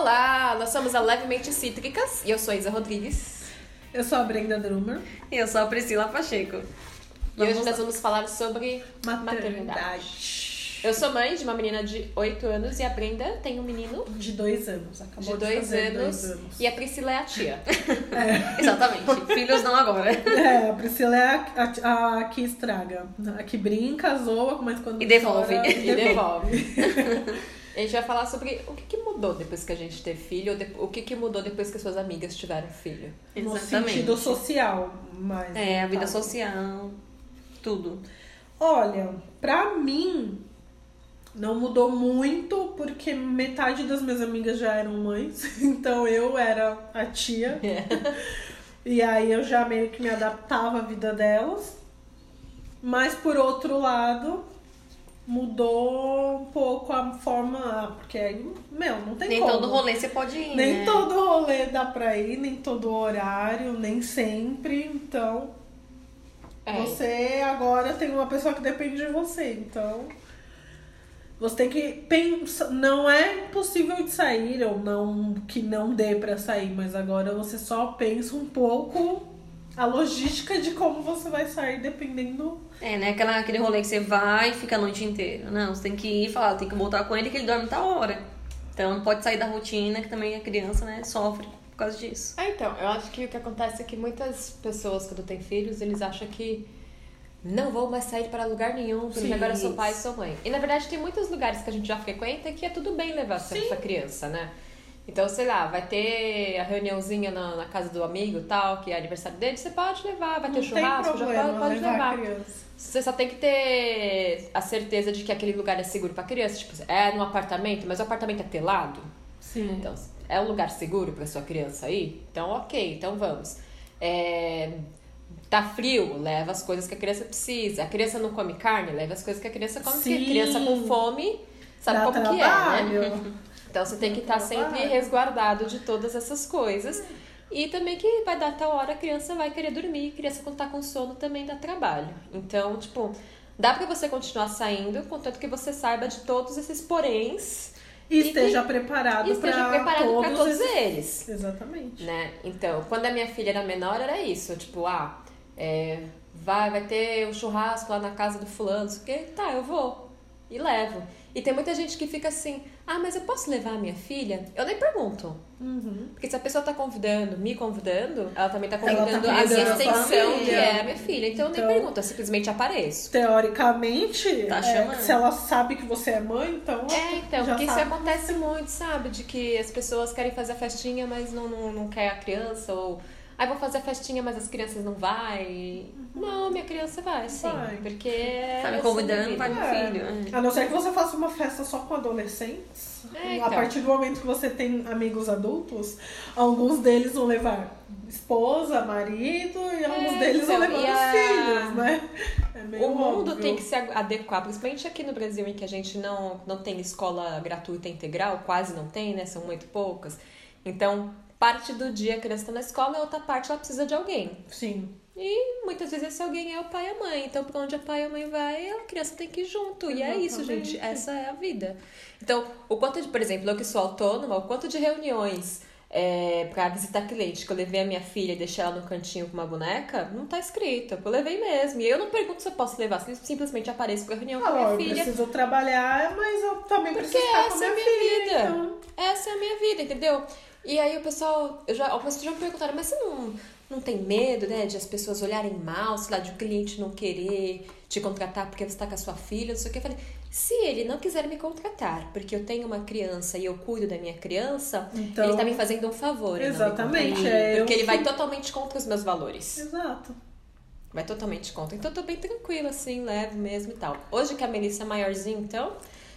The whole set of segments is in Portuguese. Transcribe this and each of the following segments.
Olá, nós somos a Levemente Cítricas e eu sou a Isa Rodrigues. Eu sou a Brenda Drummer. E eu sou a Priscila Pacheco. E hoje nós vamos falar sobre maternidade. Maternidade. Eu sou mãe de uma menina de 8 anos e a Brenda tem um menino De dois anos. Acabou de de, 2 fazer anos, dois anos. e a Priscila é a tia. Exatamente. Filhos não agora. É, a Priscila é a, a- a que estraga. A que brinca, zoa, mas quando E devolve. chora, e devolve. A gente vai falar sobre o que, que mudou depois que a gente teve filho, ou de- o que, que mudou depois que suas amigas tiveram filho. No Exatamente. sentido social, mas... É, a vida social, tudo. Olha, pra mim, não mudou muito, porque metade das minhas amigas já eram mães, então eu era a tia. E aí eu já meio que me adaptava à vida delas. Mas por outro lado, mudou um pouco a forma. Porque aí, meu, não tem Nem como. todo rolê você pode ir, Nem né? todo rolê dá pra ir, nem todo horário, nem sempre. Então, É, você agora tem uma pessoa que depende de você. Então, você tem que pensar. Não é impossível de sair, ou não que não dê pra sair, mas agora você só pensa um pouco a logística de como você vai sair, dependendo. É, né? Aquela, aquele rolê que você vai e fica a noite inteira. Não, você tem que ir e falar, tem que voltar com ele que ele dorme tal hora. Então não pode sair da rotina, que também a criança, né, sofre por causa disso. Ah, então, eu acho que o que acontece é que muitas pessoas, quando têm filhos, eles acham que não vou mais sair para lugar nenhum, porque Sim, agora eu sou pai e sou mãe. E na verdade tem muitos lugares que a gente já frequenta que é tudo bem levar essa criança, né? Então, sei lá, vai ter a reuniãozinha na, na casa do amigo tal, que é aniversário dele, você pode levar, vai ter não churrasco, já problema pode, pode levar, levar. Você só tem que ter a certeza de que aquele lugar é seguro pra criança. Tipo, é num apartamento, mas o apartamento é telado. Sim. Então, é um lugar seguro para sua criança aí? Então, ok, então vamos. É, tá frio, leva as coisas que a criança precisa. A criança não come carne, leva as coisas que a criança come. Porque Sim. a criança com fome sabe Dá como que é, trabalho. né? Então você tem que estar sempre trabalho. resguardado de todas essas coisas. E também que vai dar tal hora a criança vai querer dormir, a criança quando tá com sono também dá trabalho. Então, tipo, dá pra você continuar saindo, contanto que você saiba de todos esses poréns E E esteja que- preparado e esteja para preparado todos, pra todos esses- eles. Exatamente. Né? Então, quando a minha filha era menor, era isso. Tipo, ah, é, vai, vai ter um churrasco lá na casa do fulano, não sei o quê. Tá, eu vou. E levo. E tem muita gente que fica assim, ah, mas eu posso levar a minha filha? Eu nem pergunto. Uhum. Porque se a pessoa tá convidando, me convidando, ela também tá tá convidando a minha convidando a sua extensão, que é a minha filha. Então, eu Então- nem pergunto, eu simplesmente apareço. Teoricamente, Tá é, se ela sabe que você é mãe, então. É, então, já porque isso acontece muito, sabe? De que as pessoas querem fazer a festinha, mas não, não, não quer a criança, ou. Aí vou fazer a festinha, mas as crianças não vai. Não, minha criança vai, sim. Vai. Porque. Tá me sou convidando, vai o É. filho. é. A não ser que você faça uma festa só com adolescentes. É, A então. partir do momento que você tem amigos adultos, alguns deles vão levar esposa, marido e alguns deles vão então, levar e os a- filhos, né? É O mundo óbvio. tem que se adequar, principalmente aqui no Brasil, em que a gente não, não tem escola gratuita integral, quase não tem, né? São muito poucas. Então, parte do dia a criança está na escola, a outra parte ela precisa de alguém. Sim. E muitas vezes esse alguém é o pai e a mãe. Então, pra onde a pai e a mãe vai, a criança tem que ir junto. E é isso, Exatamente. gente. Essa é a vida. Então, o quanto de, por exemplo, eu que sou autônoma, o quanto de reuniões é, pra visitar cliente que eu levei a minha filha e deixei ela no cantinho com uma boneca, não tá escrito. Eu levei mesmo. E eu não pergunto se eu posso levar, sim- simplesmente apareço pra reunião com a Ah, minha eu filha. preciso trabalhar, mas eu também Porque preciso ficar com essa é a minha minha filha. vida. Então... Essa é a minha vida, entendeu? E aí o pessoal, eu já, algumas pessoas já me perguntaram, mas você não, não tem medo, né, de as pessoas olharem mal, sei lá, de o cliente não querer te contratar porque você tá com a sua filha, não sei o que. Eu falei, se ele não quiser me contratar porque eu tenho uma criança e eu cuido da minha criança, Então- ele tá me fazendo um favor. Exatamente, é, Porque ele vai totalmente contra os meus valores. Exato. Vai totalmente contra. Então eu tô bem tranquila, assim, levo mesmo e tal. Hoje que a Melissa é maiorzinha, então.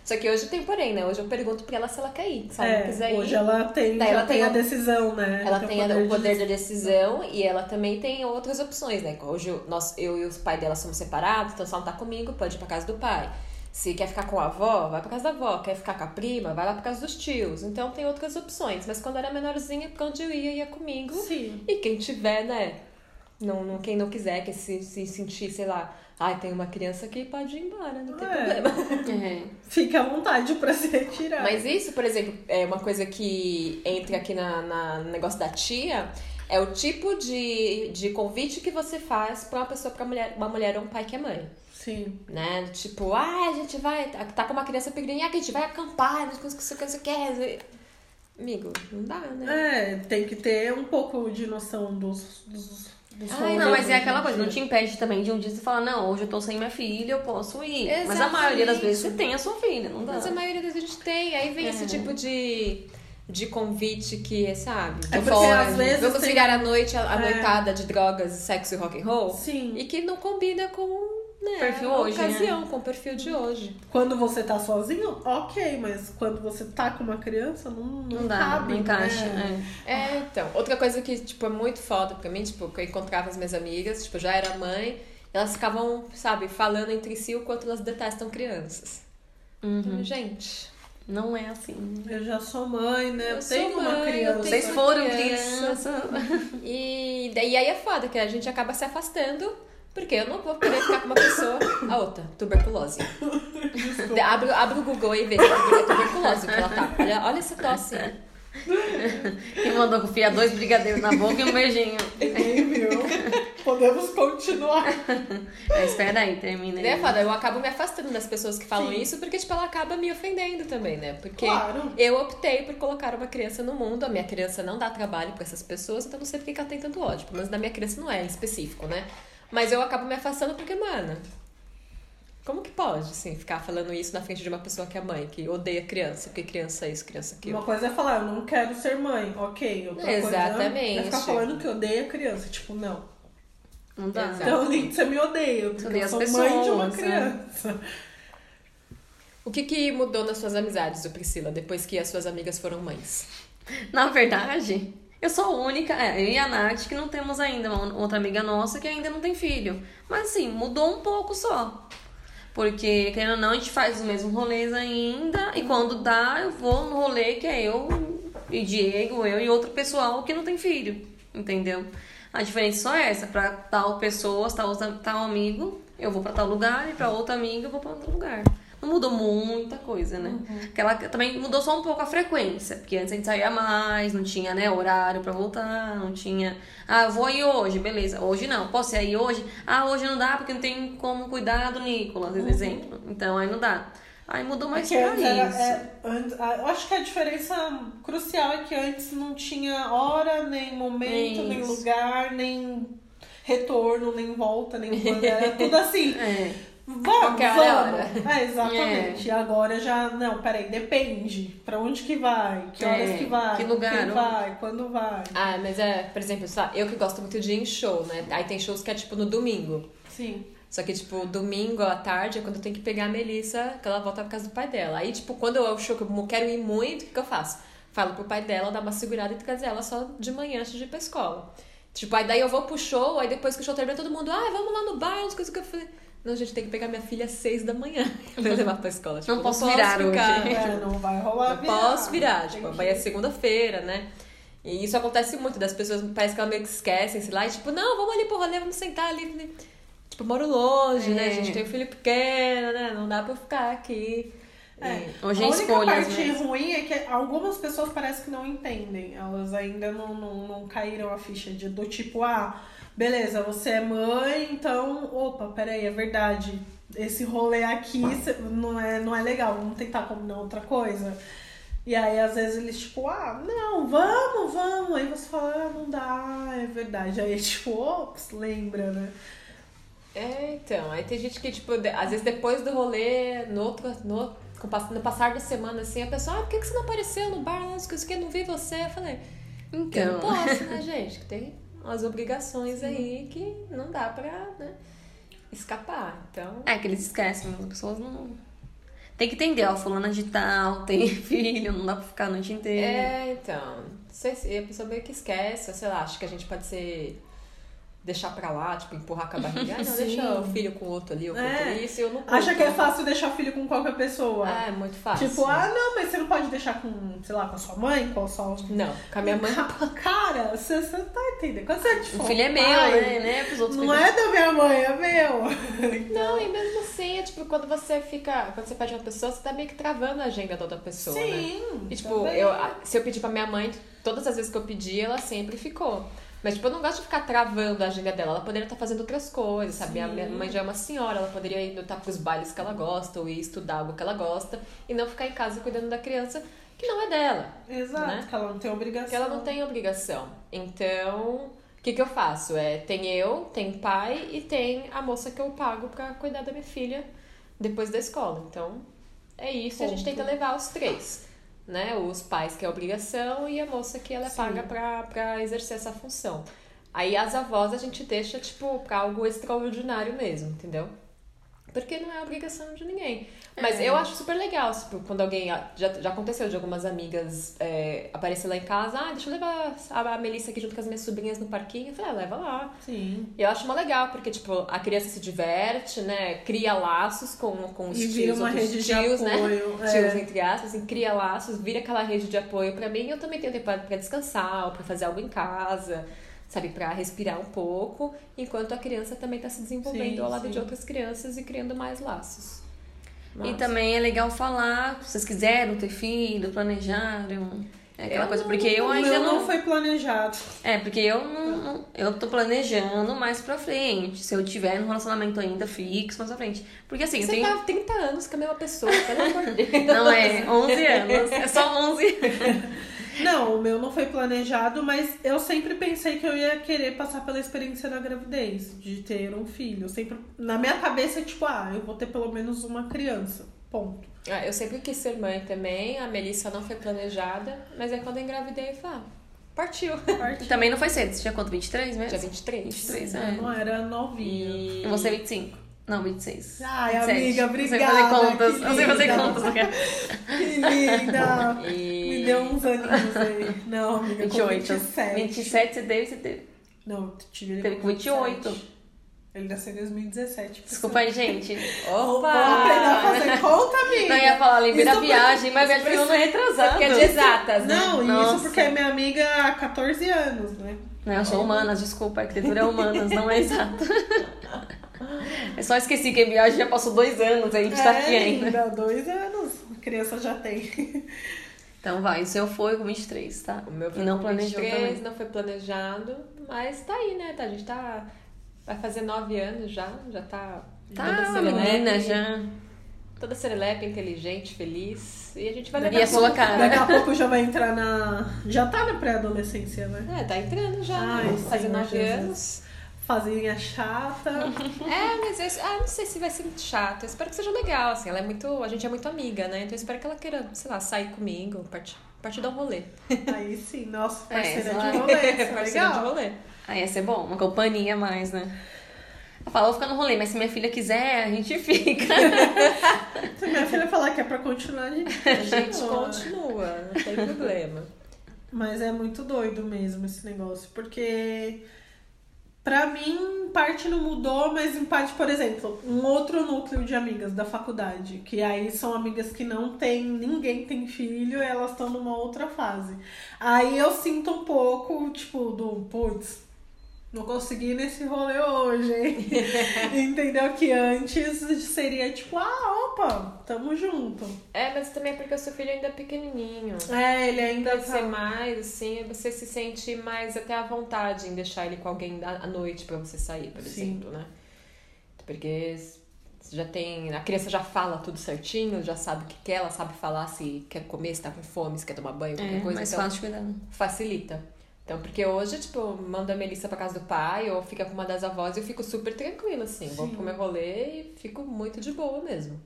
Só que hoje tem porém, né? Hoje eu pergunto pra ela se ela quer ir. Se ela É, não quiser hoje ir. ela tem, Daí ela tem a a- decisão, né? Ela Tem de o poder da decisão. e ela também tem outras opções, né? Hoje nós, eu e os pais dela somos separados, então se ela não tá comigo, pode ir pra casa do pai. Se quer ficar com a avó, vai pra casa da avó. Quer ficar com a prima, vai lá pra casa dos tios. Então tem outras opções. Mas quando era menorzinha, pra onde eu ia, ia comigo. Sim. E quem tiver, né? Não, não, quem não quiser, que se, se sentir, sei lá, ai, tem uma criança aqui, pode ir embora, não tem É. problema. É. Fique à vontade pra se retirar. Mas isso, por exemplo, é uma coisa que entra aqui na, na- no negócio da tia, é o tipo de, de convite que você faz pra uma pessoa, pra mulher, uma mulher ou um pai que é mãe. Sim. Né? Tipo, ah, a gente vai. Tá com uma criança pequenininha, ah, que a gente vai acampar, não sei o que você quer. Amigo, não dá, né? É, tem que ter um pouco de noção dos, dos Ai, Não, mas é aquela coisa, não te impede também de um dia você falar, não, hoje eu tô sem minha filha, eu posso ir. Mas a maioria das vezes você tem a sua filha, não dá. Mas a maioria das vezes a gente tem. Aí vem esse tipo de, de convite que é, sabe? É porque fora, às vezes Vamos tem- virar a noite, a, a É. noitada de drogas, sexo e rock and roll. Sim. E que não combina com né, Perfil a hoje, ocasião, com o perfil de hoje. Quando você tá sozinho, ok, mas quando você tá com uma criança, não, não, Não dá, cabe, não encaixa. né? é. É, então. Outra coisa que, tipo, é muito foda pra mim, tipo, que eu encontrava as minhas amigas, tipo, eu já era mãe, elas ficavam, sabe, falando entre si o quanto elas detestam crianças. Uhum. Então, gente, Não é assim. Eu já sou mãe, né? Eu tenho uma mãe, eu criança. Vocês uma foram criança. criança. E daí aí é foda, que a gente acaba se afastando, porque eu não vou querer ficar com uma pessoa. A outra, tuberculose. abre, abre o Google e vê se é tuber- é tuberculose que ela tá. Olha, olha essa tosse. E mandou confiar dois brigadeiros na boca e um beijinho. Viu. Podemos continuar. É, espera aí, termina é aí. foda, eu acabo me afastando das pessoas que falam Sim. isso, porque, tipo, ela acaba me ofendendo também, né? Porque Claro. eu optei por colocar uma criança no mundo, a minha criança não dá trabalho pra essas pessoas, então não sei por que que ela tem tanto ódio. Menos da minha criança não é em específico, né? Mas eu acabo me afastando porque, mano. Como que pode, assim, ficar falando isso na frente de uma pessoa que é mãe, que odeia criança, porque criança é isso, criança é aquilo? Uma coisa é falar, eu não quero ser mãe, ok. Outra Exatamente. coisa é ficar falando que odeia criança. Tipo, não. Não dá. Então, nem você me odeia, porque odeia eu as sou mãe de uma pessoas, né? criança. O que que mudou nas suas amizades, Priscila, depois que as suas amigas foram mães? Na verdade, eu sou a única, é, eu e a Nath, que não temos ainda uma outra amiga nossa que ainda não tem filho. Mas assim, mudou um pouco só. Porque, querendo ou não, a gente faz os mesmos rolês ainda. E quando dá, eu vou no rolê que é eu e Diego, eu e outro pessoal que não tem filho. Entendeu? A diferença só é essa. Pra tal pessoa, tal, tal amigo, eu vou pra tal lugar. E pra outra amiga, eu vou pra outro lugar. Não mudou muita coisa, né? Aquela, também mudou só um pouco a frequência. Porque antes a gente saía mais, não tinha, né, horário pra voltar, não tinha. Ah, vou aí hoje, beleza. Hoje não. Posso ir aí hoje? Ah, hoje não dá porque não tem como cuidar do Nicolas, exemplo. Então aí não dá. Aí mudou mais Porque pra era, isso. é, antes- eu acho que a diferença crucial é que antes não tinha hora, nem momento, nem Isso. lugar, nem retorno, nem volta, nem quando. Era tudo assim. É. Vamos, Qualquer hora é vamos. É, exatamente. E agora já. Não, peraí, depende. Pra onde que vai? Que É, horas que vai? que lugar, Quem onde? vai? Quando vai? Ah, mas é, por exemplo, eu que gosto muito de ir em show, né? Aí tem shows que é tipo no domingo. Sim. Só que, tipo, domingo à tarde é quando eu tenho que pegar a Melissa, que ela volta pra casa do pai dela. Aí, tipo, quando é o show que eu quero ir muito, o que, que eu faço? Falo pro pai dela, dar uma segurada e trazer ela só de manhã antes de ir pra escola. Tipo, aí daí eu vou pro show, aí depois que o show termina, todo mundo, ah, vamos lá no bar, as coisas que eu falei. Não, gente, tem que pegar minha filha às seis da manhã pra levar pra escola. Tipo, Não posso virar ficar- hoje. É, não vai rolar Não posso virar, tipo, que- vai é segunda-feira, né? E isso acontece muito, das pessoas parece que elas meio que esquecem, sei lá, e tipo, não, vamos ali pro rolê, vamos sentar ali. Tipo, eu moro longe, né? A É. gente tem um filho pequeno, né? Não dá pra eu ficar aqui. É. Hoje a é única escolhas parte mesmo. ruim é que algumas pessoas parece que não entendem. Elas ainda não, não, não caíram a ficha de, do tipo, ah, beleza, você é mãe, então, opa, peraí, é verdade. Esse rolê aqui não é, não é legal, vamos tentar combinar outra coisa. E aí, às vezes, eles, tipo, ah, não, vamos, vamos. Aí você fala, ah, não dá, é verdade. Aí, tipo, ops, lembra, né? É, então. Aí tem gente que, tipo, de- às vezes depois do rolê, no, outro, no, no passar da semana, assim, a pessoa, ah, por que, que você não apareceu no bar? Não sei o que, eu não vi você. Eu falei, eu não Então. posso, né, gente? Que tem umas obrigações aí que não dá pra, né, escapar. Então. É que eles esquecem, as pessoas não. Tem que entender, ó, fulana de tal, tem filho, não dá pra ficar a noite inteira. É, então. Não sei se a pessoa meio que esquece, sei lá, acho que a gente pode ser deixar pra lá, tipo, empurrar com a barriga. Ah, não, Sim. deixa o filho com o outro ali, ou com É. outro isso, eu não Acha que é fácil deixar filho com qualquer pessoa. Ah, é muito fácil. Tipo, ah, não, mas você não pode deixar com, sei lá, com a sua mãe, com a sua. Não, com a minha mãe. Ca- Cara, você, você tá entendendo? Quando você tipo, O filho é meu, pai, né? né? Pros outros Não é da minha mãe, é meu. Não, e mesmo assim, é tipo, quando você fica. Quando você pede uma pessoa, você tá meio que travando a agenda da outra pessoa, né? Sim. E, tipo, também. eu, se eu pedir pra minha mãe, todas as vezes que eu pedi, ela sempre ficou. Mas, tipo, eu não gosto de ficar travando a agenda dela. Ela poderia estar fazendo outras coisas, sabe? A Sim. minha mãe já é uma senhora, ela poderia ir lutar pros bailes que ela gosta, ou ir estudar algo que ela gosta, e não ficar em casa cuidando da criança que não é dela. Exato, né? que ela não tem obrigação. Porque ela não tem obrigação. Então, o que, que eu faço? É, tem eu, tem pai e tem a moça que eu pago pra cuidar da minha filha depois da escola. Então, é isso. E a gente Ponto. tenta levar os três. Né? Os pais que é obrigação e a moça que ela é Sim. paga pra exercer essa função. Aí as avós a gente deixa, tipo, pra algo extraordinário mesmo, entendeu? Porque não é obrigação de ninguém. Mas É. eu acho super legal, tipo, quando alguém. Já, já aconteceu de algumas amigas é, aparecer lá em casa, ah, deixa eu levar a, a Melissa aqui junto com as minhas sobrinhas no parquinho. Eu falei, ah, leva lá. Sim. E eu acho mó legal, porque, tipo, a criança se diverte, né? Cria laços com, com os E tios, vira uma rede de tios, né? apoio. Tios, é. entre aspas, assim, cria laços, vira aquela rede de apoio pra mim. Eu também tenho tempo pra descansar, ou pra fazer algo em casa, sabe? Pra respirar um pouco, enquanto a criança também tá se desenvolvendo Sim, ao lado sim. de outras crianças e criando mais laços. E Mas- também é legal falar, se vocês quiseram ter filho, planejaram. É aquela Eu coisa, não- porque eu ainda não. não foi planejado. É, porque eu não, não- Eu tô planejando mais pra frente. Se eu tiver num relacionamento ainda fixo, mais pra frente. Porque assim, eu Você tenho. tá há 30 anos com a mesma pessoa, pelo amor de Deus. Não é 11 anos, é só 11 Não, o meu não foi planejado, mas eu sempre pensei que eu ia querer passar pela experiência da gravidez, de ter um filho. Eu sempre, na minha cabeça, tipo, ah, eu vou ter pelo menos uma criança. Ponto. Ah, eu sempre quis ser mãe também, a Melissa não foi planejada, mas aí quando eu engravidei, eu falei, ah, partiu. E também não foi cedo. Você tinha quanto? 23 mesmo? Dia 23. 23, Eu é. não era novinha. E... E você 25? Não, 26. Ai, 27. amiga, Não sei obrigada. fazer contas. que Não sei fazer contas. Que linda. E... Me deu uns aninhos aí. Não, amiga, com 28. 27. 27 você teve, você teve. Não, eu tive ele Teve com 28. 27. Ele nasceu em 2017. Desculpa aí, gente. Vou aprender a Opa! fazer conta, amiga. Não ia falar lembrei da viagem, mas a viagem não é retrasada. Porque é de exatas, né? Não, Nossa. isso porque é minha amiga há 14 anos, né? Não, eu sou humanas, desculpa, a arquitetura é humanas, não é exata. Eu só esqueci que a viagem já passou dois anos, a gente tá aqui ainda. dois anos. A criança já tem. Então vai, o seu foi com 23, tá? O meu E foi não com planejou 23, também. não foi planejado, mas tá aí, né? Tá, a gente tá... Vai fazer nove anos já, já tá... Tá, toda menina já. Toda serelepe, inteligente, feliz. E a gente vai E levar... a sua cara? Daqui a pouco já vai entrar na. Já tá na pré-adolescência, né? É, tá entrando já, Ai, né? Fazer nove Jesus. anos. Fazinha chata. É, mas eu, ah, não sei se vai ser muito chato. Eu espero que seja legal, assim. Ela é muito. A gente é muito amiga, né? Então eu espero que ela queira, sei lá, sair comigo, partir, partir dar um rolê. Aí sim, nossa, É, parceira ela- de rolê. É Parceira de legal. rolê. Aí ia ser bom, uma companhia a mais, né? Ela fala, vou ficar no rolê, mas se minha filha quiser, a gente fica. Se minha filha falar que é pra continuar, a gente A gente continua, não tem problema. Mas é muito doido mesmo esse negócio, porque pra mim parte não mudou, mas em parte, por exemplo, um outro núcleo de amigas da faculdade, que aí são amigas que não tem, ninguém tem filho, elas estão numa outra fase. Aí eu sinto um pouco, tipo, do putz, não consegui nesse rolê hoje, hein? Entendeu? Que antes seria tipo, ah, opa, tamo junto. É, mas também é porque o seu filho ainda é pequenininho. É, ele ainda ser tá... mais, assim, você se sente mais até à vontade em deixar ele com alguém à à noite pra você sair, por Sim. exemplo, né? Porque você já tem. A criança já fala tudo certinho, já sabe o que quer, ela sabe falar se quer comer, se tá com fome, se quer tomar banho, qualquer É, coisa. mais então, fácil de cuidar. facilita. Então, porque hoje, tipo, manda a Melissa pra casa do pai ou fica com uma das avós e eu fico super tranquila, assim. Vou Sim. pro meu rolê e fico muito de boa mesmo.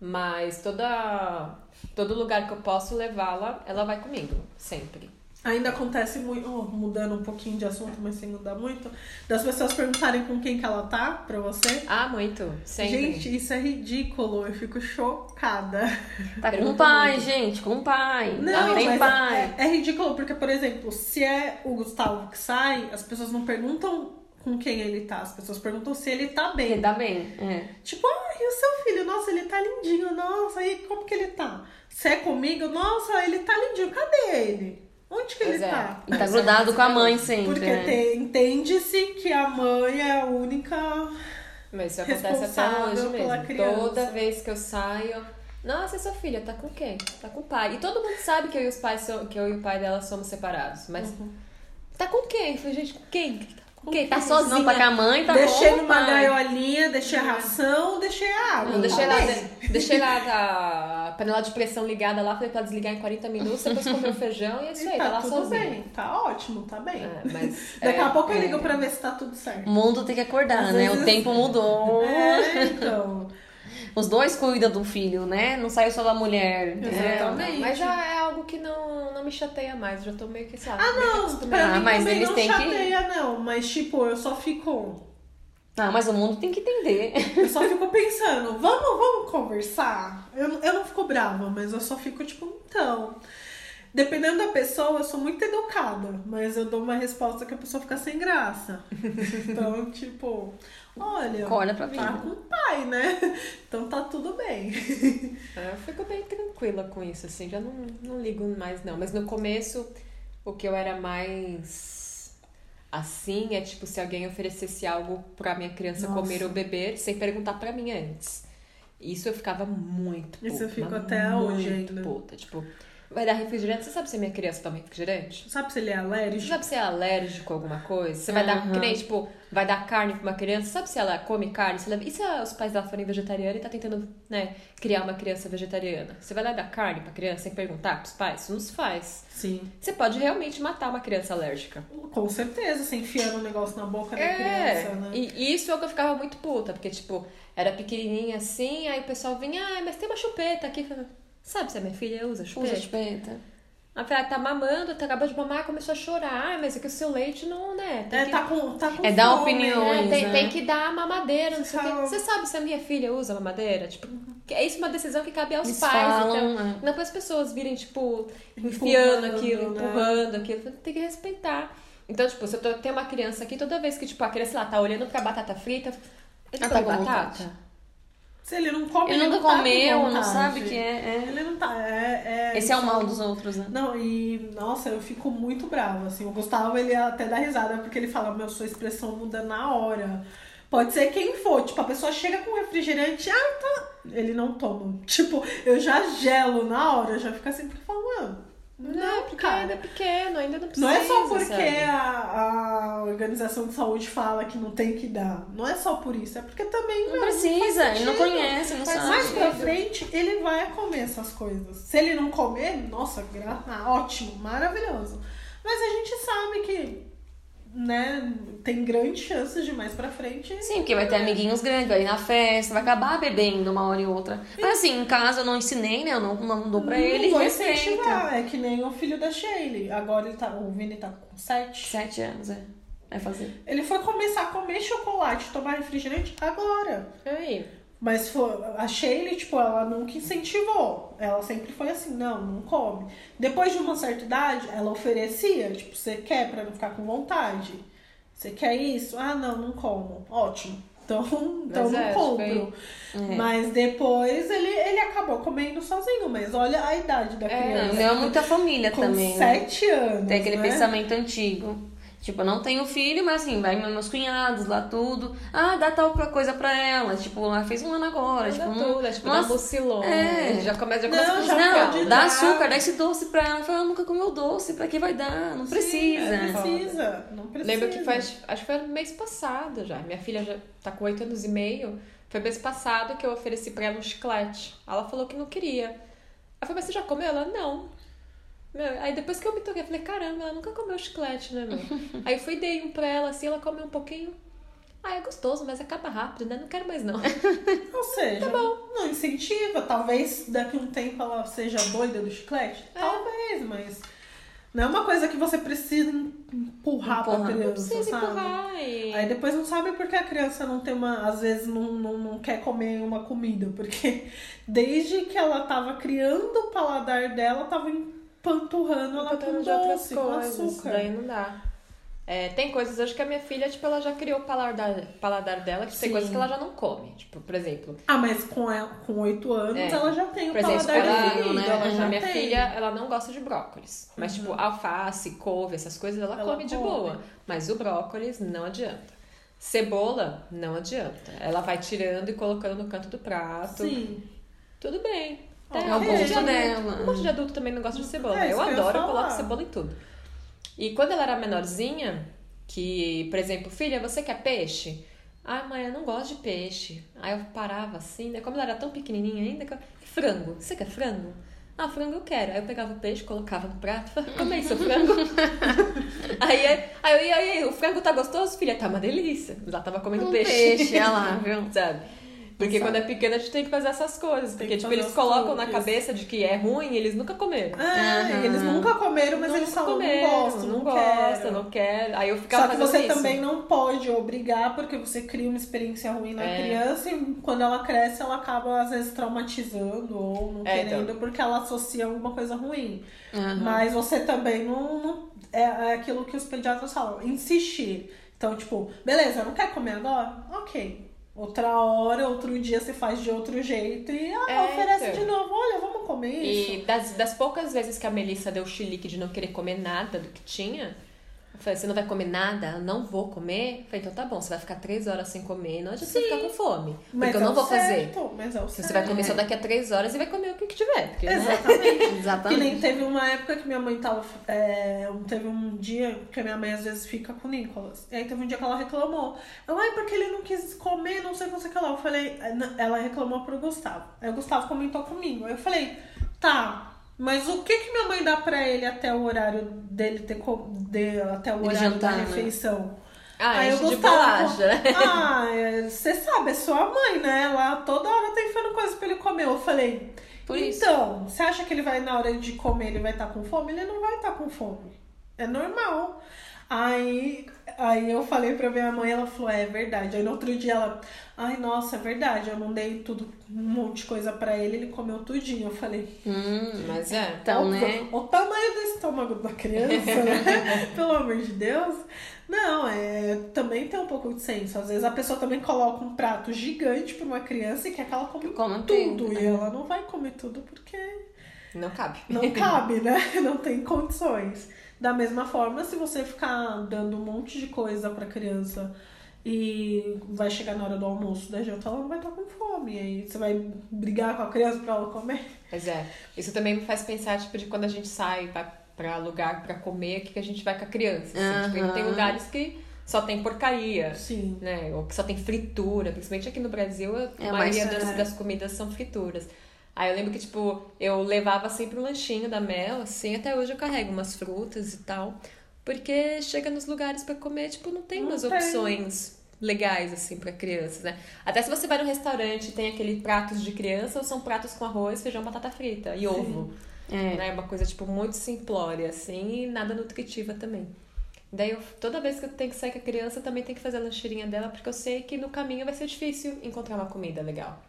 Mas toda, todo lugar que eu posso levá-la, ela vai comigo, sempre. Ainda acontece muito, oh, mudando um pouquinho de assunto, mas sem mudar muito, das pessoas perguntarem com quem que ela tá pra você. Ah, muito. Sempre. Gente, isso é ridículo, eu fico chocada. Tá com o pai, muito. gente, com o pai. Não, tem pai. é, é ridículo porque, por exemplo, se é o Gustavo que sai, as pessoas não perguntam com quem ele tá. As pessoas perguntam se ele tá bem. Ele tá bem, é. Tipo, ah, e o seu filho? Nossa, ele tá lindinho. Nossa, e como que ele tá? Se é comigo? Nossa, ele tá lindinho. Cadê ele? Onde que Pois ele é. tá? E tá grudado com a mãe sempre, Porque né? entende-se que a mãe é a única. Mas isso acontece até Responsável hoje mesmo. criança. Toda vez que eu saio. Nossa, e sua filha tá com quem? Tá com o pai. E todo mundo sabe que eu e os pais so- que eu e o pai dela somos separados. Mas Uhum. tá com quem? Eu falei, gente, com quem? Com quem? Tá sozinha. Não, tá com a mãe, tá deixei numa pai. gaiolinha, deixei a ração, deixei a água. Não, deixei Tá lá, de- deixei lá a panela de pressão ligada lá, falei pra desligar em 40 minutos, depois comer o feijão e é isso E aí, tá, tá lá tudo bem, tá ótimo, tá bem. É, mas, Daqui é, a pouco eu é. ligo pra ver se tá tudo certo. O mundo tem que acordar, Às né? vezes- O tempo mudou. É, então. Os dois cuidam do filho, né? Não saiu só da mulher. Exatamente. entendeu? Mas já é algo que não, não me chateia mais, já tô meio que, sabe? Ah, que não, pra Ah, mim mas também eles não têm que- chateia, não. Mas, tipo, eu só fico... Ah, mas o mundo tem que entender. Eu só fico pensando, vamos, vamos conversar? Eu, não- eu não fico brava, mas eu só fico, tipo, então... Dependendo da pessoa, eu sou muito educada, mas eu dou uma resposta que a pessoa fica sem graça. Então, tipo, olha, Olha pra tá vida. com o pai, né? Então tá tudo bem. É, Eu fico bem tranquila com isso, assim, já não, não ligo mais não. Mas no começo, o que eu era mais assim é tipo se alguém oferecesse algo pra minha criança Nossa. comer ou beber sem perguntar pra mim antes. Isso eu ficava muito puta. Isso eu fico até hoje muito ainda. puta. Tipo, vai dar refrigerante, você sabe se a minha criança toma refrigerante? Sabe se ele é Você alérgico? sabe se é alérgico a alguma coisa? Você vai dar, Aham. que nem, tipo, vai dar carne pra uma criança, sabe se ela come carne? E se os pais dela forem vegetarianos e tá tentando, né, criar uma criança vegetariana? Você vai lá dar carne pra criança sem perguntar pros pais? Isso não se faz. Sim. Você pode realmente matar uma criança alérgica. Com certeza, você enfiando um negócio na boca da É, criança, né? e isso é o que eu ficava muito puta, porque, tipo, era pequenininha assim, aí o pessoal vinha, ah, mas tem uma chupeta aqui. Sabe se a minha filha usa chupeta? Usa chupeta. Aí ela tá mamando, tá acabou de mamar, começou a chorar, ah, mas é que o seu leite não, né? tem É, que- tá com, tá com É dar opiniões. É, tem, né? tem que dar mamadeira, não sei o quê. Fala. Você sabe se a minha filha usa mamadeira? Tipo, que é isso uma decisão que cabe aos Eles pais. falam, então, né? não para as pessoas virem, tipo, enfiando Empurrando, aquilo, né? empurrando aquilo. Tem que respeitar. Então, tipo, se eu tô, tem uma criança aqui, toda vez que, tipo, a criança, lá, tá olhando pra batata frita, ele Ah, tá com batata? vontade. Se ele não come, Ele ele nunca tá com comeu, não sabe que é. é. Ele não tá. É, é, Esse é o mal dos outros, né? Não, e nossa, eu fico muito brava, assim. O Gustavo, ele até dá risada, porque ele fala, meu, sua expressão muda na hora. Pode ser quem for, tipo, a pessoa chega com refrigerante, ah, tá. Ele não toma. Tipo, eu já gelo na hora, eu já fico assim, porque falo, mano, Não, não, porque cara. ainda é pequeno, ainda não precisa. Não é só porque sabe? a, a Organização de Saúde fala que não tem que dar. Não é só por isso, é porque também Não meu, precisa, ele não conhece, não Mas sabe. mais pra frente, ele vai comer essas coisas. Se ele não comer, nossa, gra... ah, ótimo, maravilhoso. Mas a gente sabe que, né, tem grandes chances de mais pra frente. Sim, porque vai ter amiguinhos grandes, vai ir na festa, vai acabar bebendo uma hora e outra. Mas assim, em casa eu não ensinei, né? Eu não, não dou pra Não ele vou respeita. incentivar. É que nem o filho da Shaylee. Agora ele tá. O Vini tá com sete. Sete anos, é. Vai fazer. Ele foi começar a comer chocolate, tomar refrigerante agora. Aí. Mas foi, a Shaylee, tipo, ela nunca incentivou. Ela sempre foi assim, não, não come. Depois de uma certa idade, ela oferecia, tipo, você quer pra não ficar com vontade? Você quer isso? Ah, não, não como. Ótimo. Então, então Mas não é, compro. É. Mas depois ele, ele acabou comendo sozinho, mas olha a idade da É, criança. meu é muita família com também. né? sete anos. Tem aquele né? pensamento antigo. Tipo, eu não tenho filho, mas assim, vai meus cunhados lá, tudo. Ah, dá tal coisa pra ela. Tipo, ela fez um ano agora. Tipo, não- tudo, é tipo, nossa, dá é. Já começa, já Não, começa com já açúcar. pode Não, dá dar. açúcar, dá esse doce pra ela. Fala, ela nunca comeu doce, pra que vai dar? Não Sim, precisa. é, precisa. Não precisa. Lembro que foi, acho que foi no mês passado já. Minha filha já tá com 8 anos e meio. Foi mês passado que eu ofereci pra ela um chiclete. Ela falou que não queria. Aí eu falei, mas você já comeu? Ela, não. Meu, aí depois que eu me toquei, eu falei, caramba, ela nunca comeu chiclete, né, meu? aí eu fui dei um pra ela, assim, ela comeu um pouquinho. Ah, é gostoso, mas acaba rápido, né? Não quero mais, não. Ou seja, Tá não incentiva. Talvez daqui a um tempo ela seja doida do chiclete. É. Talvez, mas não é uma coisa que você precisa empurrar pra Empurrar. criança, Precisa sabe? empurrar e... Aí depois não sabe porque a criança não tem uma. Às vezes não, não, não quer comer uma comida. Porque desde que ela tava criando o paladar dela, tava empanturrando ela com de outras com coisas. açúcar. Daí não dá. É, tem coisas hoje que a minha filha, tipo, ela já criou o paladar, paladar dela, que tem Sim. coisas que ela já não come. Tipo, por exemplo, Ah, mas com, ela, com 8 anos É. ela já tem o por exemplo, paladar ela, definido, né? ela já a minha tem. filha, ela não gosta de brócolis. Mas, tipo, alface, couve, essas coisas, ela, Ela come de come. boa. Mas o brócolis não adianta. Cebola, não adianta. Ela vai tirando e colocando no canto do prato. Sim. Tudo bem. É É o gosto Um dela. monte de adulto também não gosta de cebola. É, eu adoro, eu coloco cebola em tudo. E quando ela era menorzinha, que, por exemplo, filha, você quer peixe? Ah, mãe, eu não gosto de peixe. Aí eu parava assim, né? Como ela era tão pequenininha ainda, que eu... frango. Você quer frango? Ah, frango eu quero. Aí eu pegava o peixe, colocava no prato, falava, come aí seu frango. aí, aí eu ia, aí, o frango tá gostoso, filha? Tá uma delícia. Ela tava comendo Um peixe. peixe, olha lá, viu? Sabe? Porque quando é pequena a gente tem que fazer essas coisas. Tem Porque, que tipo, eles colocam na cabeça de que é ruim e eles nunca comeram. É, Aham. eles nunca comeram, mas Nunca eles falam, comeram, não gosto, não, não, gosta, quero. não quer. Aí eu ficava Só que você isso. também não pode obrigar, porque você cria uma experiência ruim na É. criança e quando ela cresce, ela acaba às vezes traumatizando ou não É, querendo, então. porque ela associa alguma coisa ruim. Mas você também não. não- é, é aquilo que os pediatras falam, insistir. Então, tipo, beleza, não quer comer agora? Ok. Outra hora, outro dia você faz de outro jeito e ah, É, oferece então. de novo. Olha, vamos comer isso. E das, das poucas vezes que a Melissa deu chilique de não querer comer nada do que tinha, falei, você não vai comer nada? Ela, não vou comer? Eu falei, então tá bom, você vai ficar três horas sem comer, não adianta você ficar com fome. Porque eu é não vou fazer. certo, Mas é o Você certo. vai comer só daqui a três horas e vai comer o que que tiver. Porque, né? Exatamente. Que Exatamente. nem teve uma época que minha mãe tava. é, teve um dia que a minha mãe às vezes fica com o Nicolas. E aí teve um dia que ela reclamou. Ela, ai, porque ele não quis comer, não sei o que, sei o que lá. Eu falei, ela reclamou pro Gustavo. Aí o Gustavo comentou comigo. Aí eu falei, tá, mas o que que minha mãe dá pra ele até o horário dele ter de, até o horário jantar, da né? refeição? Ah, Aí enche o de né? Ah, é, você sabe, é sua mãe, né? Ela toda hora tá enfiando coisa pra ele comer. Eu falei, Por isso. então, você acha que ele vai, na hora de comer, ele vai estar com fome? Ele não vai estar com fome. É normal. Aí, aí eu falei pra minha mãe, ela falou, é, é verdade. Aí no outro dia ela, ai, nossa, é verdade, eu não dei tudo, um monte de coisa pra ele, ele comeu tudinho. Eu falei, Hum, Mas é. então, o, né? o tamanho do estômago da criança, né? Pelo amor de Deus. Não, é, também tem um pouco de senso. Às vezes a pessoa também coloca um prato gigante pra uma criança e quer que ela come Coma tudo. tudo, E ela não vai comer tudo porque Não cabe. não cabe, né? Não tem condições. Da mesma forma, se você ficar dando um monte de coisa pra criança e vai chegar na hora do almoço da janta, ela não vai estar com fome. Aí você vai brigar com a criança pra ela comer. Mas é. Isso também me faz pensar, tipo, de quando a gente sai, vai pra lugar pra comer, o que que a gente vai com a criança. Assim. Tipo, Aham. tem lugares que só tem porcaria. Sim. né? Ou que só tem fritura, principalmente aqui no Brasil, a É, maioria das, é. das comidas são frituras. Aí eu lembro que, tipo, eu levava sempre um lanchinho da Mel, assim, até hoje eu carrego umas frutas e tal. Porque chega nos lugares pra comer, tipo, não tem Não umas tem. opções legais, assim, pra crianças, né? Até se você vai no restaurante e tem aquele pratos de criança, ou são pratos com arroz, feijão, batata frita e ovo. É. Né? Uma coisa, tipo, muito simplória, assim, e nada nutritiva também. Daí, eu, toda vez que eu tenho que sair com a criança, eu também tenho que fazer a lancheirinha dela, porque eu sei que no caminho vai ser difícil encontrar uma comida legal.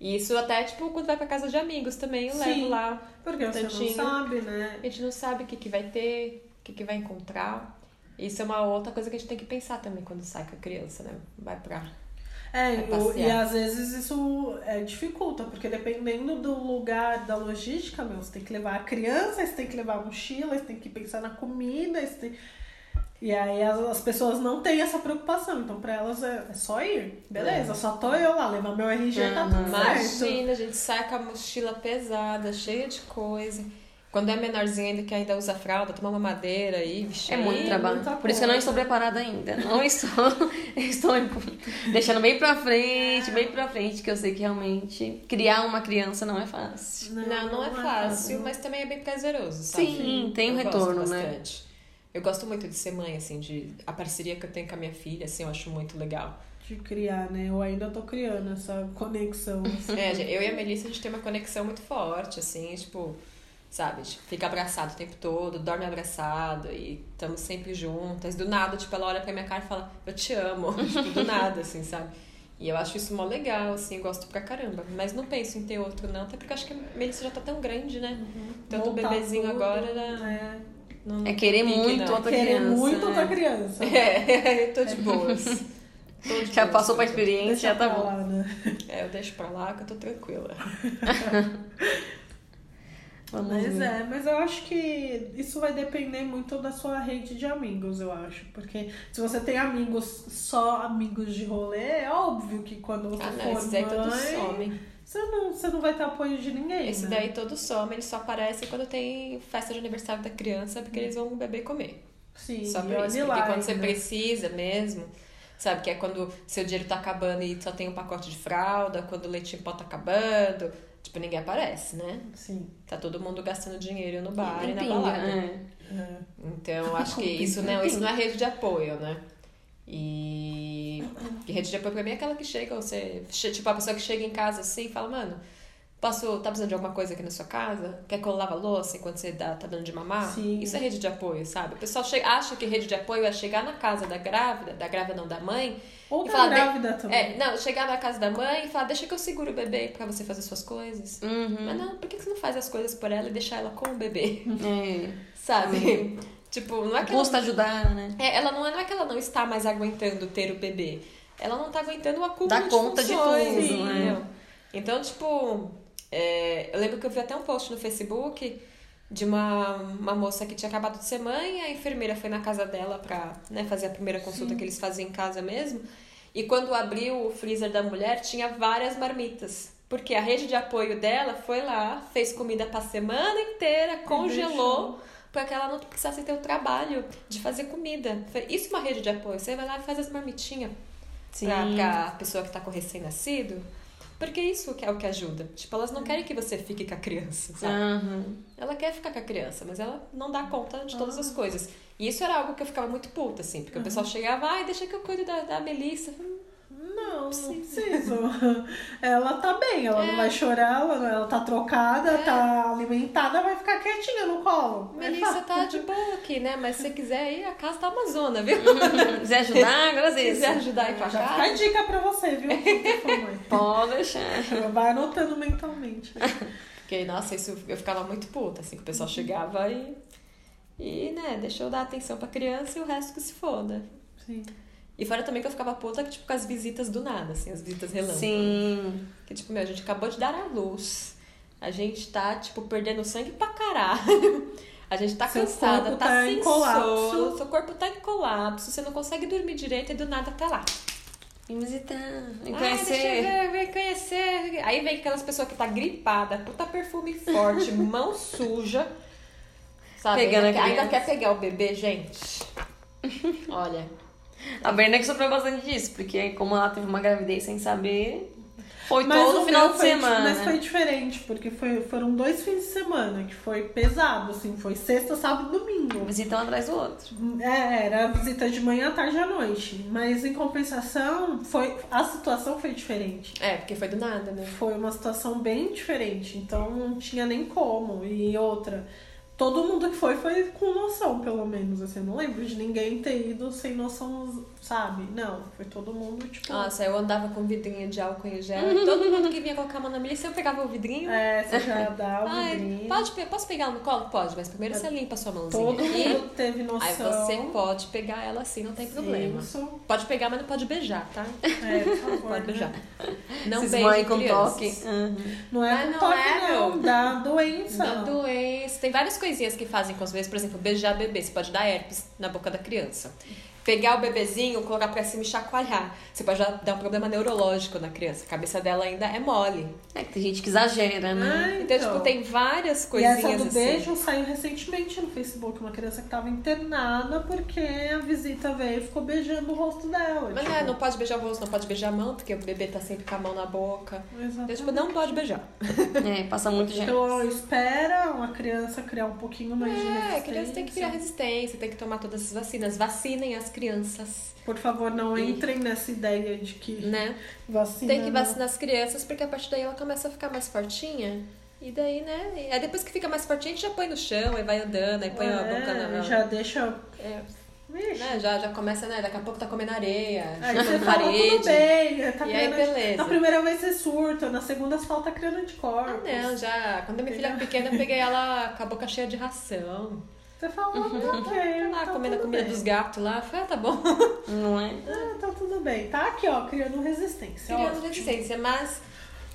E isso até, tipo, quando vai pra casa de amigos também, eu Sim. levo lá. Porque você não sabe, né? A gente não sabe o que, que vai ter, o que, que vai encontrar. Isso é uma outra coisa que a gente tem que pensar também quando sai com a criança, né? Vai pra... É, Vai e passear. às vezes isso é, dificulta, porque dependendo do lugar, da logística, meu, você tem que levar a criança, você tem que levar a mochila, você tem que pensar na comida, você tem... E aí as, as pessoas não têm essa preocupação, então pra elas é, é só ir. Beleza, É. só tô eu lá, levar meu RG, tá tudo certo. Imagina, a gente sai com a mochila pesada, cheia de coisa. Quando é menorzinho ainda, que ainda usa fralda, toma uma madeira aí, vixe, É muito aí- trabalho. Por isso que eu não estou preparada ainda. Não estou. estou deixando bem pra frente, bem pra frente, que eu sei que realmente criar uma criança não é fácil. Não, não é fácil, mas também é bem prazeroso, sabe? Sim, tem um retorno, né? bastante. Eu gosto muito de ser mãe, assim, de a parceria que eu tenho com a minha filha, assim, eu acho muito legal. De criar, né? Eu ainda tô criando essa conexão. assim. É, eu e a Melissa, a gente tem uma conexão muito forte, assim, tipo, sabe? Gente fica abraçado o tempo todo, dorme abraçado e estamos sempre juntas. Do nada, tipo, ela olha pra minha cara e fala, eu te amo. tipo, do nada, assim, sabe? E eu acho isso mó legal, assim, eu gosto pra caramba. Mas não penso em ter outro, não, até porque eu acho que a Melissa já tá tão grande, né? Tanto Montar bebezinho tudo, agora, né? É. Não, É querer muito não. outra Querer criança, muito né? outra criança. É, tô de boas. Tô de Já boas, passou pra experiência, já tá bom. lá, né? É, eu deixo pra lá que eu tô tranquila. Vamos Mas ver. é, mas eu acho que isso vai depender muito da sua rede de amigos, eu acho. Porque se você tem amigos, só amigos de rolê, é óbvio que quando você Ah, não, for esses daí todos mãe, somem. Você não, você não vai ter apoio de ninguém. Esse né? daí todos somem, eles só aparecem quando tem festa de aniversário da criança, porque eles vão beber e comer. Sim, Só por isso. Porque lá quando você ainda. precisa mesmo, sabe? Que é quando seu dinheiro tá acabando e só tem um pacote de fralda, quando o leite em pó tá acabando. Tipo, ninguém aparece, né? Sim. Tá todo mundo gastando dinheiro no bar e, E na pinga, balada. é. É. Então, acho que isso não, isso não é rede de apoio, né? E, rede de apoio pra mim é aquela que chega, você, tipo, a pessoa que chega em casa assim e fala, mano, posso, tá precisando de alguma coisa aqui na sua casa? Quer que eu lave a louça enquanto você dá, tá dando de mamar? Sim. Isso é rede de apoio, sabe? O pessoal chega, acha que rede de apoio é chegar na casa da grávida, da grávida não, da mãe, Ou da fala, grávida também. é, não, chegar na casa da mãe e falar, deixa que eu seguro o bebê pra você fazer suas coisas. Uhum. Mas não, por que você não faz as coisas por ela e deixa ela com o bebê? É. Sabe? Tipo, não é que ela Custa ajudar, né? é, ela não é, não é que ela não está mais aguentando ter o bebê. Ela não tá aguentando o acúmulo Dá de conta de funções, tudo, entendeu? né? Então, tipo, é, eu lembro que eu vi até um post no Facebook de uma, uma moça que tinha acabado de ser mãe, a enfermeira foi na casa dela pra né, fazer a primeira consulta que eles faziam em casa mesmo. E quando abriu o freezer da mulher, tinha várias marmitas. Porque a rede de apoio dela foi lá, fez comida pra semana inteira, congelou, para que ela não precisasse ter o trabalho de fazer comida. Foi- Isso é uma rede de apoio. Você vai lá e faz as marmitinhas pra, pra pessoa que tá com recém-nascido. Porque isso que é o que ajuda. Tipo, elas não querem que você fique com a criança, sabe? Aham. Ela quer ficar com a criança, mas ela não dá conta de todas as coisas. E isso era algo que eu ficava muito puta, assim, porque o pessoal chegava, ai, deixa que eu cuido da, da Melissa. Hum, Não, preciso. Ela tá bem, ela É. não vai chorar, ela, ela tá trocada, tá alimentada, vai ficar quietinha no colo. Melissa tá de boa aqui, né? Mas se você quiser ir, a casa tá amazona, viu? Quiser ajudar, agora Se quiser ajudar a ir pra Já fica a casa. dica pra você, viu? Pode deixar. Vai anotando mentalmente. Porque, nossa, isso eu ficava muito puta, assim, que o pessoal chegava e. E, né, deixa eu dar atenção pra criança e o resto que se foda. Sim. E fora também que eu ficava puta, que, tipo, com as visitas do nada, assim, as visitas relâmpago. Sim. Que, tipo, meu, a gente acabou de dar à luz. A gente tá, tipo, perdendo sangue pra caralho. A gente tá Seu cansada, tá, tá sem em colapso. sono, seu corpo tá em colapso, você não consegue dormir direito e do nada tá lá. Vem visitar. Vem Ah, conhecer. ver, vem conhecer. Aí vem aquelas pessoas que tá gripada, puta perfume forte, mão suja. Sabe? Pegando ainda, ainda quer pegar o bebê, gente. Olha. A Berna que sofreu bastante disso, porque como ela teve uma gravidez sem saber, foi Mas todo o final de semana. Mas foi diferente, porque foi, foram dois fins de semana que foi pesado, assim, foi sexta, sábado e domingo. Visita um atrás do outro. É, era visita de manhã, tarde e à noite. Mas em compensação, foi, a situação foi diferente. É, porque foi do nada, né? Foi uma situação bem diferente, então não tinha nem como. E outra, todo mundo que foi foi com noção, pelo menos. Assim, eu não lembro de ninguém ter ido sem noção, sabe? Não, foi todo mundo, tipo. Nossa, eu andava com vidrinho de álcool em gel. e Todo mundo que vinha colocar a mão na Melissa, eu pegava o vidrinho. É, você já dá o Ai, vidrinho. pode, posso pegar ela no colo? Pode, mas primeiro você limpa a sua mãozinha. Todo aqui. mundo teve noção. Aí você pode pegar ela assim, não tem problema. Isso. Pode pegar, mas não pode beijar, tá? É, por favor. Pode né? beijar. Não Esses beije mãe com crianças. toque. Uhum. Não é Mas com não toque, é, não. meu. Dá doença. Da doença. Tem várias coisinhas que fazem com os bebês. Por exemplo, beijar bebê. Você pode dar herpes na boca da criança. Pegar o bebezinho, colocar pra cima e chacoalhar. Você pode dar um problema neurológico na criança. A cabeça dela ainda é mole. É que tem gente que exagera, né? Ah, Então, tipo, tem várias E coisinhas essa do assim. beijo saiu recentemente no Facebook. Uma criança que tava internada porque a visita veio e ficou beijando o rosto dela. Mas tipo, não, é, não pode beijar o rosto, não pode beijar a mão, porque o bebê tá sempre com a mão na boca. Então, Exatamente. tipo, não pode beijar. É, passa muito gente. Então, espera uma criança criar um pouquinho mais de É, resistência. a criança tem que criar resistência, tem que tomar todas as vacinas. Vacinem as crianças, Por favor, não E- entrem nessa ideia de que né? vacina... Tem que não- vacinar as crianças, porque a partir daí ela começa a ficar mais fortinha. E daí, né? Aí depois que fica mais fortinha, a gente já põe no chão, aí vai andando, aí põe a É, boca na. Já deixa... É, né? já, já começa, né? Daqui a pouco tá comendo areia, Aí chutando parede. tudo bem. Tá E aí, beleza. Na primeira vez você surta, na segunda você fala, tá criando Ah, anticorpos. não, já. Quando a minha filha era pequena, eu peguei ela com a boca cheia de ração. Você fala, ah, ok. Lá tá comendo a comida bem. dos gatos lá. Foi, ah, tá bom. Não é? Ah, tá tudo bem. Tá aqui, ó, criando resistência. Criando ótimo. resistência, mas.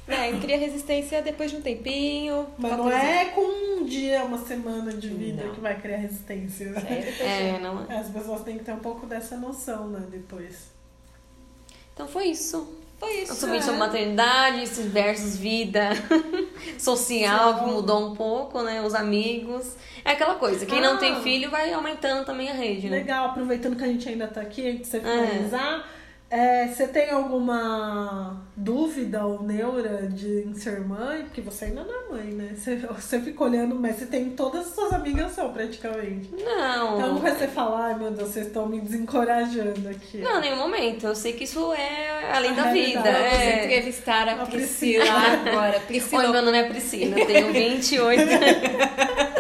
É, cria resistência depois de um tempinho. Mas falta não é com um dia, uma semana de vida Não. que vai criar resistência. né? É, É, não é? As pessoas têm que ter um pouco dessa noção, né, depois. Então foi isso. Foi isso. É. sobre maternidade, esses versus vida social que mudou um pouco, né? Os amigos. É aquela coisa, quem não Ah. tem filho vai aumentando também a rede, né? Legal, aproveitando que a gente ainda tá aqui, antes de você É. finalizar, é, você tem alguma dúvida ou neura de em ser mãe? Porque você ainda não é mãe, né? Você, você fica olhando, mas você tem todas as suas amigas são praticamente. Não. Então você fala, ai meu Deus, vocês estão me desencorajando aqui. Não, em nenhum momento. Eu sei que isso é além A da vida. Vamos É. entrevistar a, A Priscila, Priscila. agora. Oi, Priscila, meu nome é Priscila, eu tenho 28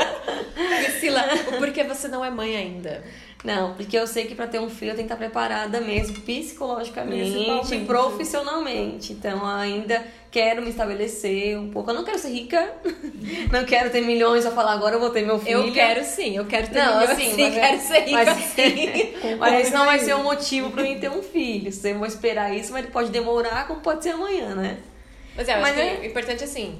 O porquê você não é mãe ainda? Não, porque eu sei que pra ter um filho eu tenho que estar preparada mesmo, psicologicamente e profissionalmente. Então ainda quero me estabelecer um pouco. Eu não quero ser rica, não quero ter milhões a falar agora eu vou ter meu filho. Eu quero sim, eu quero ter Não, milhões assim, sim, mas é- quero ser rica mas- sim. Mas isso não vai ser um motivo pra mim ter um filho. Eu vou esperar isso, mas pode demorar, como pode ser amanhã, né? Mas é, Mas que é- importante assim.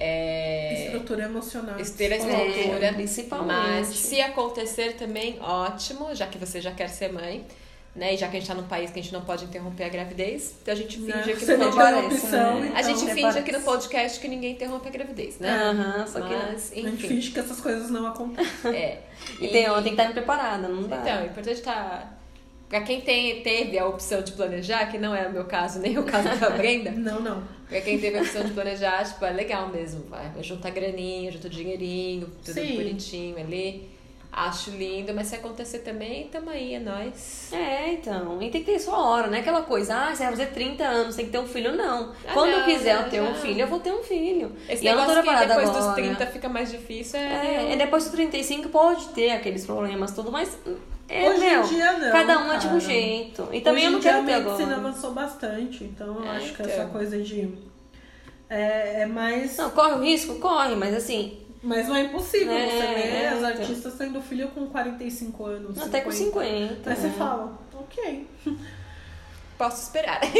É. Estrutura emocional. Esteira a psicológica. estrutura, É, principalmente. Mas se acontecer também, ótimo, já que você já quer ser mãe, né? E já que a gente tá num país que a gente não pode interromper a gravidez, então a gente finge não pode. tem parece, opção, né? então. A gente finge parece. aqui no podcast que ninguém interrompe a gravidez, né? Aham, só que. Mas, A gente enfim. finge que essas coisas não acontecem. É. E tem, eu tenho que estar preparada, não dá. Então, é importante estar. Pra quem tem, teve a opção de planejar, que não é o meu caso, nem o caso da Brenda, Não, não. pra quem teve a opção de planejar, tipo, é legal mesmo. Vai, junta graninha, junta dinheirinho, tudo Sim. bonitinho ali. Acho lindo, mas se acontecer também, tamo aí, é nóis. É, então. E tem que ter sua hora, não é aquela coisa, ah, você vai fazer 30 anos, tem que ter um filho, não. Ah, Quando não, eu quiser não, eu ter um filho, eu vou ter um filho. Esse e eu não tô negócio que preparada depois agora. dos 30 fica mais difícil é. É, depois dos 35 pode ter aqueles problemas, tudo, mas é, Hoje em meu, dia não, cada um é de um cara. jeito. E também Hoje eu não em dia quero ter a medicina agora. avançou bastante, então eu É, acho que então. essa coisa de. É, é mais. Não, corre o risco? Corre, mas assim, Mas não é impossível É, você ver é, as então. artistas tendo filho com 45 anos. até com 50. Aí você né? fala, ok. Posso esperar.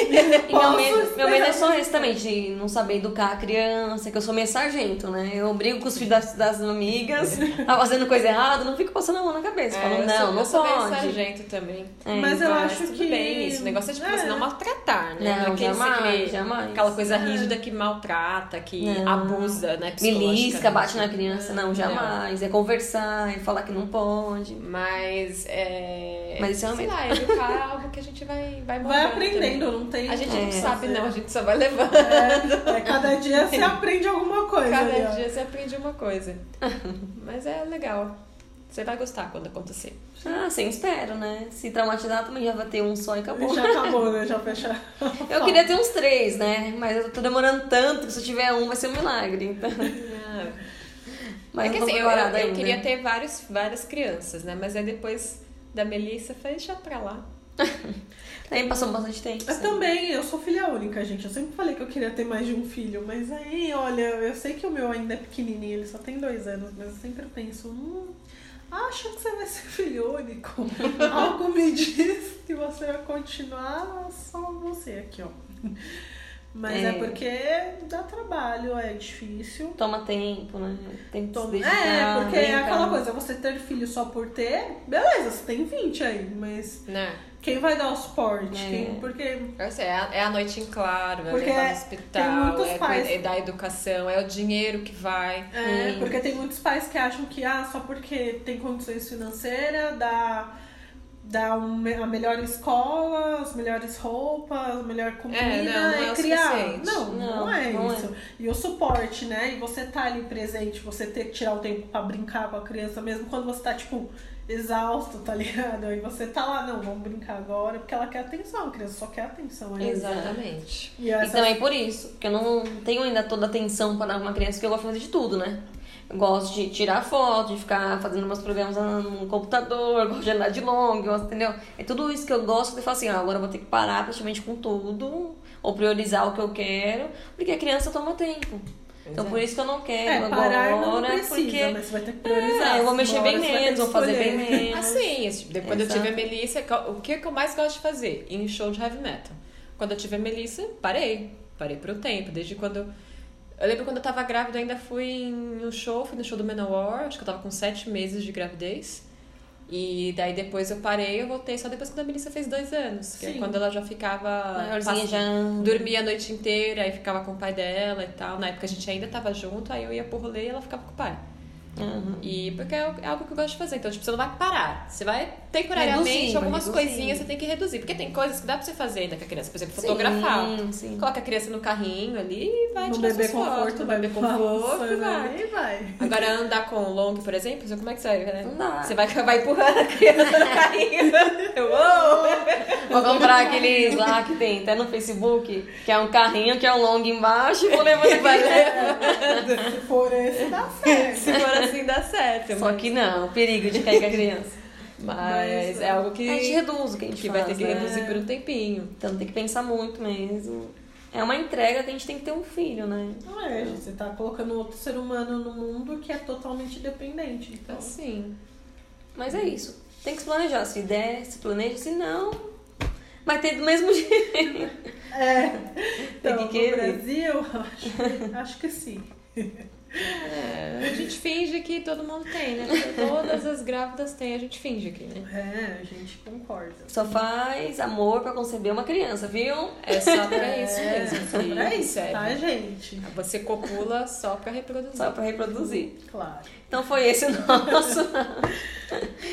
E meu Posso medo, meu medo é só esse também, de não saber educar a criança, que eu sou meio sargento, né? Eu brigo com os filhos das, das amigas, tá fazendo coisa errada, não fico passando a mão na cabeça. É, eu não, sou, não eu sou meio pode. sargento também. É, Mas eu Mas acho tudo que- bem isso. O negócio é tipo É. você não maltratar, né? Não, aquele- jamais, aquele- jamais. Aquela coisa É. rígida que maltrata, que Não. abusa, né? Belisca, bate na criança. Não, jamais. É conversar, é falar que não pode. Mas é. Mas isso é uma sei medo. lá, educar é algo que a gente vai, vai aprendendo, também. não tem. A gente É. não sabe, não, a gente só vai levando. É, é, cada dia você aprende alguma coisa. Cada ali, dia você aprende uma coisa. Mas é legal. Você vai gostar quando acontecer. Ah, sim, espero, né? Se traumatizar também já vai ter um só e acabou. Já acabou, né? Já fechou. Eu queria ter uns três, né? Mas eu tô demorando tanto que se eu tiver um vai ser um milagre. Então... Mas é que assim, eu, eu, eu queria ter vários, várias crianças, né? Mas aí depois da Melissa, deixa pra lá. Aí passou bastante tempo. Eu também, eu sou filha única, gente. Eu sempre falei que eu queria ter mais de um filho, mas aí, olha, eu sei que o meu ainda é pequenininho, ele só tem dois anos, mas eu sempre penso, hum, acha que você vai ser filho único? Algo me diz que você vai continuar só você aqui, ó. Mas é, É. porque dá trabalho, é difícil. Toma tempo, né? Tem que se Toma- dedicar. É, porque é aquela coisa, você ter filho só por ter, beleza, você tem 20 aí, mas Né? quem vai dar o suporte? É. Quem, porque Essa É a, é a noite em claro, é Porque levar no tem hospital, muitos é, pais- é dar educação, é o dinheiro que vai. É, Hum. porque tem muitos pais que acham que ah, só porque tem condições financeiras, dá, um me- a melhor escola, as melhores roupas, a melhor comida É, não, não é criar. Não, não, Não, é não é. isso. E o suporte, né? E você tá ali presente, você ter que tirar o tempo pra brincar com a criança, mesmo quando você tá, tipo, exausto, tá ligado? Aí você tá lá, não, vamos brincar agora, porque ela quer atenção, a criança só quer atenção. né? Exatamente. E E essa também por isso, porque eu não tenho ainda toda a atenção para dar uma criança, porque eu gosto de fazer de tudo, né? Gosto de tirar foto, de ficar fazendo meus programas no computador, gosto de andar de longo, gosto, entendeu? É tudo isso que eu gosto de falar assim, ah, agora eu vou ter que parar praticamente com tudo, ou priorizar o que eu quero, porque a criança toma tempo. Então é. por isso que eu não quero É, agora, parar não precisa, porque mas você vai ter que priorizar. é, eu vou mexer bem menos, vou fazer bem menos. Assim, esse- de- quando eu tive a Melissa, o que que eu mais gosto de fazer? Em show de heavy metal. Quando eu tive a Melissa, parei. Parei por um tempo. Desde quando. Eu lembro quando eu tava grávida, eu ainda fui em um show, fui no show do Manowar, acho que eu tava com sete meses de gravidez. E daí depois eu parei, eu voltei só depois quando a Melissa fez dois anos. Que é quando ela já ficava. Maiorzinha já. Dormia a noite inteira, aí ficava com o pai dela e tal. Na época a gente ainda tava junto, aí eu ia pro rolê e ela ficava com o pai. Uhum. E porque é é algo que eu gosto de fazer. Então, tipo, você não vai parar. Você vai temporariamente, Reduzir, vai algumas reduzir. coisinhas você tem que reduzir. Porque tem coisas que dá pra você fazer ainda com a criança. Por exemplo, fotografar. Sim, sim. Coloca a criança no carrinho ali e vai No bebê conforto, No vai bebê conforto e vai. E vai. Agora, andar com o long, por exemplo, você- como é que você vai? né? Não dá. Você vai, vai empurrando a criança no carrinho. Vou comprar aqueles lá que tem até no Facebook, que é um carrinho, que é um long embaixo, e vou levando aqui. Vai levando. Se for esse, dá certo. Se for assim, dá certo. Só que não, o perigo de cair com a criança. Mas Mas, é algo que, A gente reduz o que a gente que faz, vai ter que né? reduzir por um tempinho. Então tem que pensar muito mesmo. É uma entrega que a gente tem que ter um filho, né? Não é, gente, você tá colocando outro ser humano no mundo que é totalmente dependente. Então, Assim. Mas é isso. Tem que se planejar. Se der, se planeja. Se não, vai ter do mesmo jeito. é. Tem Então, que no querer. Brasil, acho, acho que sim. É, a gente finge que todo mundo tem, né? Todas as grávidas têm, a gente finge aqui, né? É, a gente concorda. Só faz amor pra conceber uma criança, viu? É só pra isso É, mesmo. só pra isso, serve. tá, gente? Você copula só pra reproduzir. Só pra reproduzir. Claro. Então foi esse o nosso.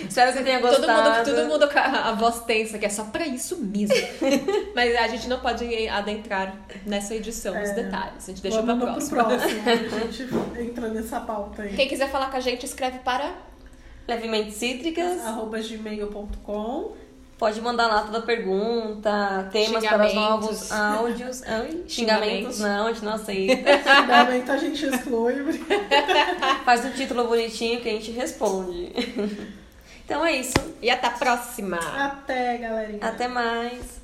Espero que você tenha Todo gostado. mundo, todo mundo com a, a voz tensa, que é só pra isso mesmo. Mas a gente não pode adentrar nessa edição, nos É. detalhes. A gente deixa Vamos pra próxima. pro próximo. A gente entra nessa pauta aí. Quem quiser falar com a gente, escreve para. Levemente cítricas. Arroba gmail.com Pode mandar lá toda pergunta, temas para os novos áudios. Xingamentos não, a gente não aceita. Finalmente a gente exclui. Faz um título bonitinho que a gente responde. Então é isso. E até a próxima! Até, galerinha. Até mais.